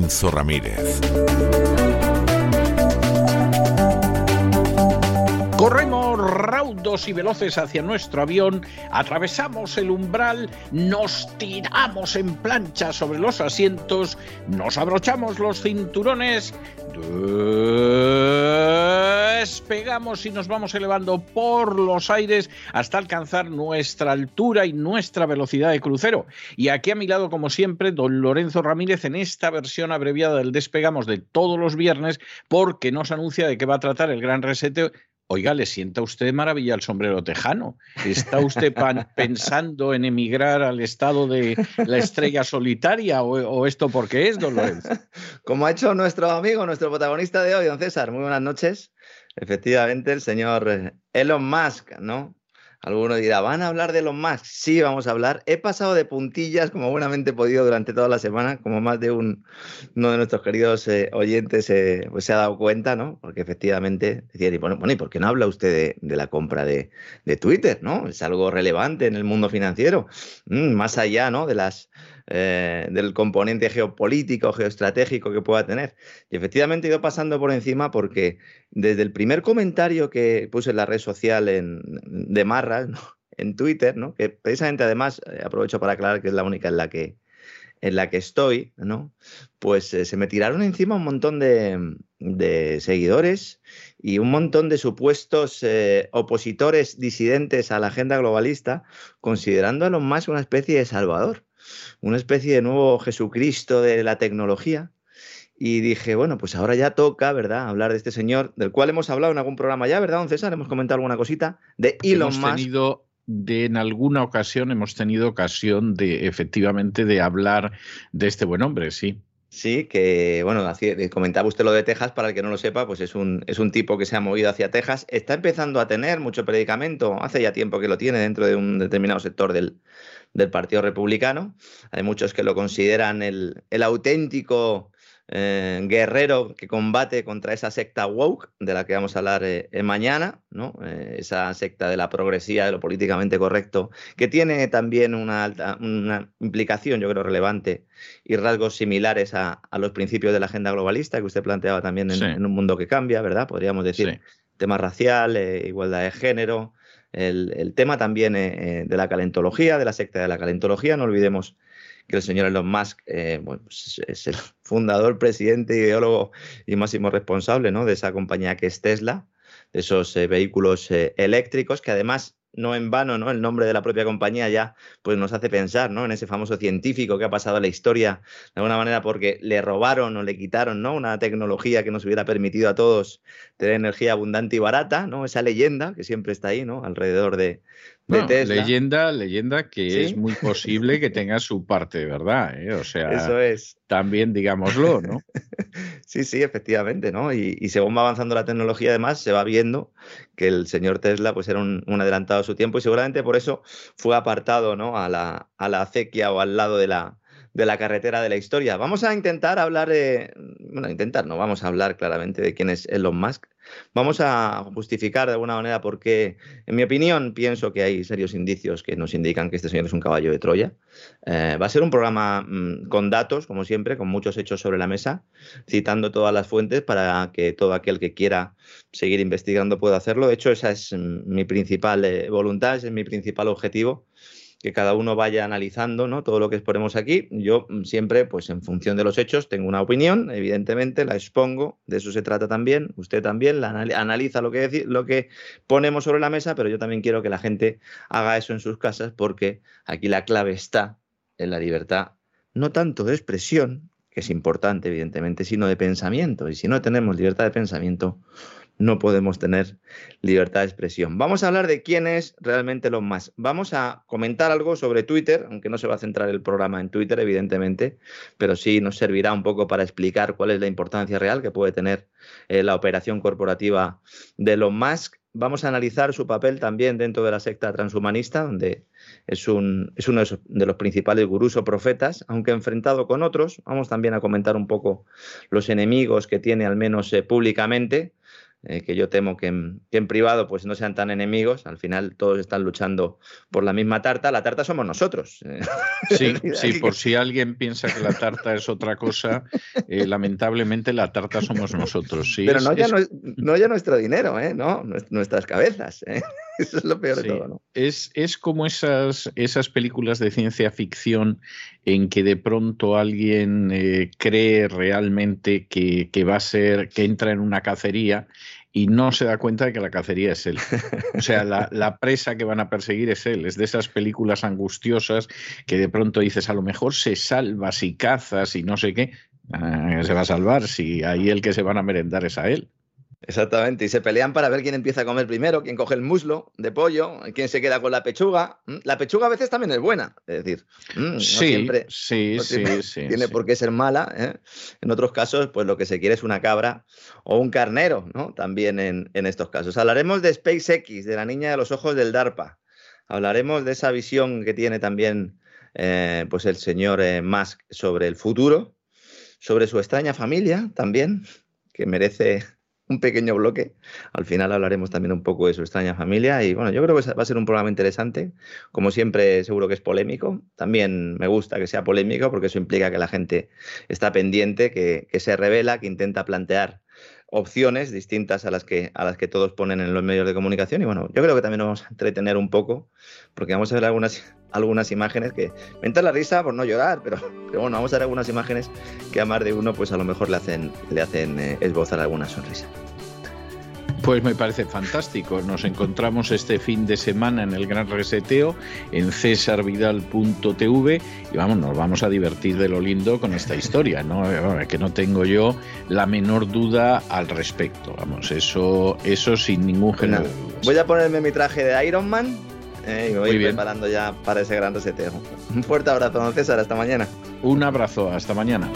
Lorenzo Ramírez. Corremos y veloces hacia nuestro avión, atravesamos el umbral, nos tiramos en plancha sobre los asientos, nos abrochamos los cinturones, despegamos y nos vamos elevando por los aires hasta alcanzar nuestra altura y nuestra velocidad de crucero. Y aquí a mi lado, como siempre, don Lorenzo Ramírez en esta versión abreviada del despegamos de todos los viernes, porque nos anuncia de que va a tratar el gran resete Oiga, le sienta usted maravilla el sombrero tejano. ¿Está usted pensando en emigrar al estado de la estrella solitaria o, esto por qué es, don Lorenzo? Como ha hecho nuestro amigo, nuestro protagonista de hoy, don César. Muy buenas noches. Efectivamente, el señor Elon Musk, ¿no? Alguno dirá, ¿van a hablar de los Musk? Sí, vamos a hablar. He pasado de puntillas, como buenamente he podido durante toda la semana, como más de un, uno de nuestros queridos eh, oyentes eh, pues se ha dado cuenta, ¿no? Porque efectivamente, decía, bueno, ¿y por qué no habla usted de, la compra de, Twitter, ¿no? Es algo relevante en el mundo financiero, mm, más allá, ¿no? De las eh, del componente geopolítico, geoestratégico que pueda tener. Y efectivamente he ido pasando por encima porque desde el primer comentario que puse en la red social en, de Marras, en Twitter, ¿no? que precisamente además eh, aprovecho para aclarar que es la única en la que, en la que estoy, ¿no? pues eh, se me tiraron encima un montón de, seguidores y un montón de supuestos opositores disidentes a la agenda globalista, considerando a los más una especie de salvador una especie de nuevo Jesucristo de la tecnología. Y dije, bueno, pues ahora ya toca, ¿verdad?, hablar de este señor, del cual hemos hablado en algún programa ya, ¿verdad, don César? Hemos comentado alguna cosita, de Elon hemos Tenido de, en alguna ocasión hemos tenido ocasión de, efectivamente, de hablar de este buen hombre, sí. Sí, que bueno, comentaba usted lo de Texas, para el que no lo sepa, pues es un, es un tipo que se ha movido hacia Texas, está empezando a tener mucho predicamento, hace ya tiempo que lo tiene dentro de un determinado sector del, del Partido Republicano. Hay muchos que lo consideran el, auténtico eh, guerrero que combate contra esa secta woke de la que vamos a hablar eh, mañana, ¿no? Eh, esa secta de la progresía, de lo políticamente correcto, que tiene también una, una implicación, yo creo, relevante y rasgos similares a, los principios de la agenda globalista que usted planteaba también en, un mundo que cambia, ¿verdad? Podríamos decir tema racial, igualdad de género, el, tema también eh, eh, de la calentología, de la secta de la calentología. No olvidemos que el señor Elon Musk eh, pues, es el fundador, presidente, ideólogo y máximo responsable ¿no? de esa compañía que es Tesla, de esos vehículos eléctricos que además no en vano, ¿no? El nombre de la propia compañía ya pues nos hace pensar, ¿no? En ese famoso científico que ha pasado a la historia de alguna manera porque le robaron o le quitaron, ¿no? Una tecnología que nos hubiera permitido a todos tener energía abundante y barata, ¿no? Esa leyenda que siempre está ahí, ¿no? Alrededor de, Leyenda, leyenda que es muy posible que tenga su parte, ¿verdad? ¿Eh? O sea, Eso es. también digámoslo, ¿no? sí, sí, efectivamente, ¿no? Y, según va avanzando la tecnología, además, se va viendo que el señor Tesla pues era un, adelantado a su tiempo y seguramente por eso fue apartado, ¿no? A la, a la acequia o al lado de la, de la carretera de la historia. Vamos a intentar hablar de, bueno, intentar, no, vamos a hablar claramente de quién es Elon Musk. Vamos a justificar de alguna manera por qué, en mi opinión, pienso que hay serios indicios que nos indican que este señor es un caballo de Troya. Eh, va a ser un programa mm, con datos, como siempre, con muchos hechos sobre la mesa, citando todas las fuentes para que todo aquel que quiera seguir investigando pueda hacerlo. De hecho, esa es mm, mi principal eh, voluntad, ese es mi principal objetivo que cada uno vaya analizando ¿no? todo lo que exponemos aquí. Yo mm, siempre, pues en función de los hechos, tengo una opinión, evidentemente, la expongo, de eso se trata también, usted también la analiza lo que, lo que ponemos sobre la mesa, pero yo también quiero que la gente haga eso en sus casas porque aquí la clave está en la libertad, no tanto de expresión, que es importante, evidentemente, sino de pensamiento. Y si no tenemos libertad de pensamiento, no podemos tener libertad de expresión. Vamos a hablar de quién es realmente Elon Musk. Vamos a comentar algo sobre Twitter, aunque no se va a centrar el programa en Twitter, evidentemente, pero sí nos servirá un poco para explicar cuál es la importancia real que puede tener eh, la operación corporativa de Elon Musk. Vamos a analizar su papel también dentro de la secta transhumanista, donde es, un, es uno de los principales gurús o profetas, aunque enfrentado con otros. Vamos también a comentar un poco los enemigos que tiene, al menos eh, públicamente eh, que yo temo que en, privado pues no sean tan enemigos, al final todos están luchando por la misma tarta, la tarta somos nosotros. Eh. Sí, sí, por si alguien piensa que la tarta es otra cosa, eh, lamentablemente la tarta somos nosotros. Sí, Pero no, ya no, ya nuestro dinero, no nuestras cabezas. Eso es lo peor de todo. ¿no? Es, es como esas, esas películas de ciencia ficción en que de pronto alguien cree realmente que, que va a ser, que entra en una cacería y no se da cuenta de que la cacería es él. O sea, la, presa que van a perseguir es él. Es de esas películas angustiosas que de pronto dices, a lo mejor se salva si cazas y no sé qué. Ah, se va a salvar si ahí el que se van a merendar es a él. Exactamente, y se pelean para ver quién empieza a comer primero, quién coge el muslo de pollo, quién se queda con la pechuga. La pechuga a veces también es buena, es decir, no siempre sí, sí, sí, tiene por qué ser mala. ¿eh? En otros casos, pues lo que se quiere es una cabra o un carnero, ¿no? También en, estos casos. Hablaremos de SpaceX, de la niña de los ojos del DARPA. Hablaremos de esa visión que tiene también eh, pues el señor eh, Musk sobre el futuro, sobre su extraña familia también, que merece un pequeño bloque. Al final hablaremos también un poco de su extraña familia y bueno, yo creo que va a ser un programa interesante. Como siempre, seguro que es polémico. También me gusta que sea polémico porque eso implica que la gente está pendiente, que, que se revela, que intenta plantear opciones distintas a las que a las que todos ponen en los medios de comunicación y bueno, yo creo que también nos vamos a entretener un poco porque vamos a ver algunas algunas imágenes que me entra la risa por no llorar, pero, pero bueno, vamos a ver algunas imágenes que a más de uno pues a lo mejor le hacen le hacen eh, esbozar alguna sonrisa. Pues me parece fantástico. Nos encontramos este fin de semana en el Gran Reseteo en cesarvidal.tv y vamos, nos vamos a divertir de lo lindo con esta historia, ¿no? Que no tengo yo la menor duda al respecto. Vamos, eso, eso sin ningún género. voy a ponerme mi traje de Iron Man eh, y me voy preparando ya para ese gran reseteo. Un fuerte abrazo, don César. Hasta mañana. Un abrazo. Hasta mañana.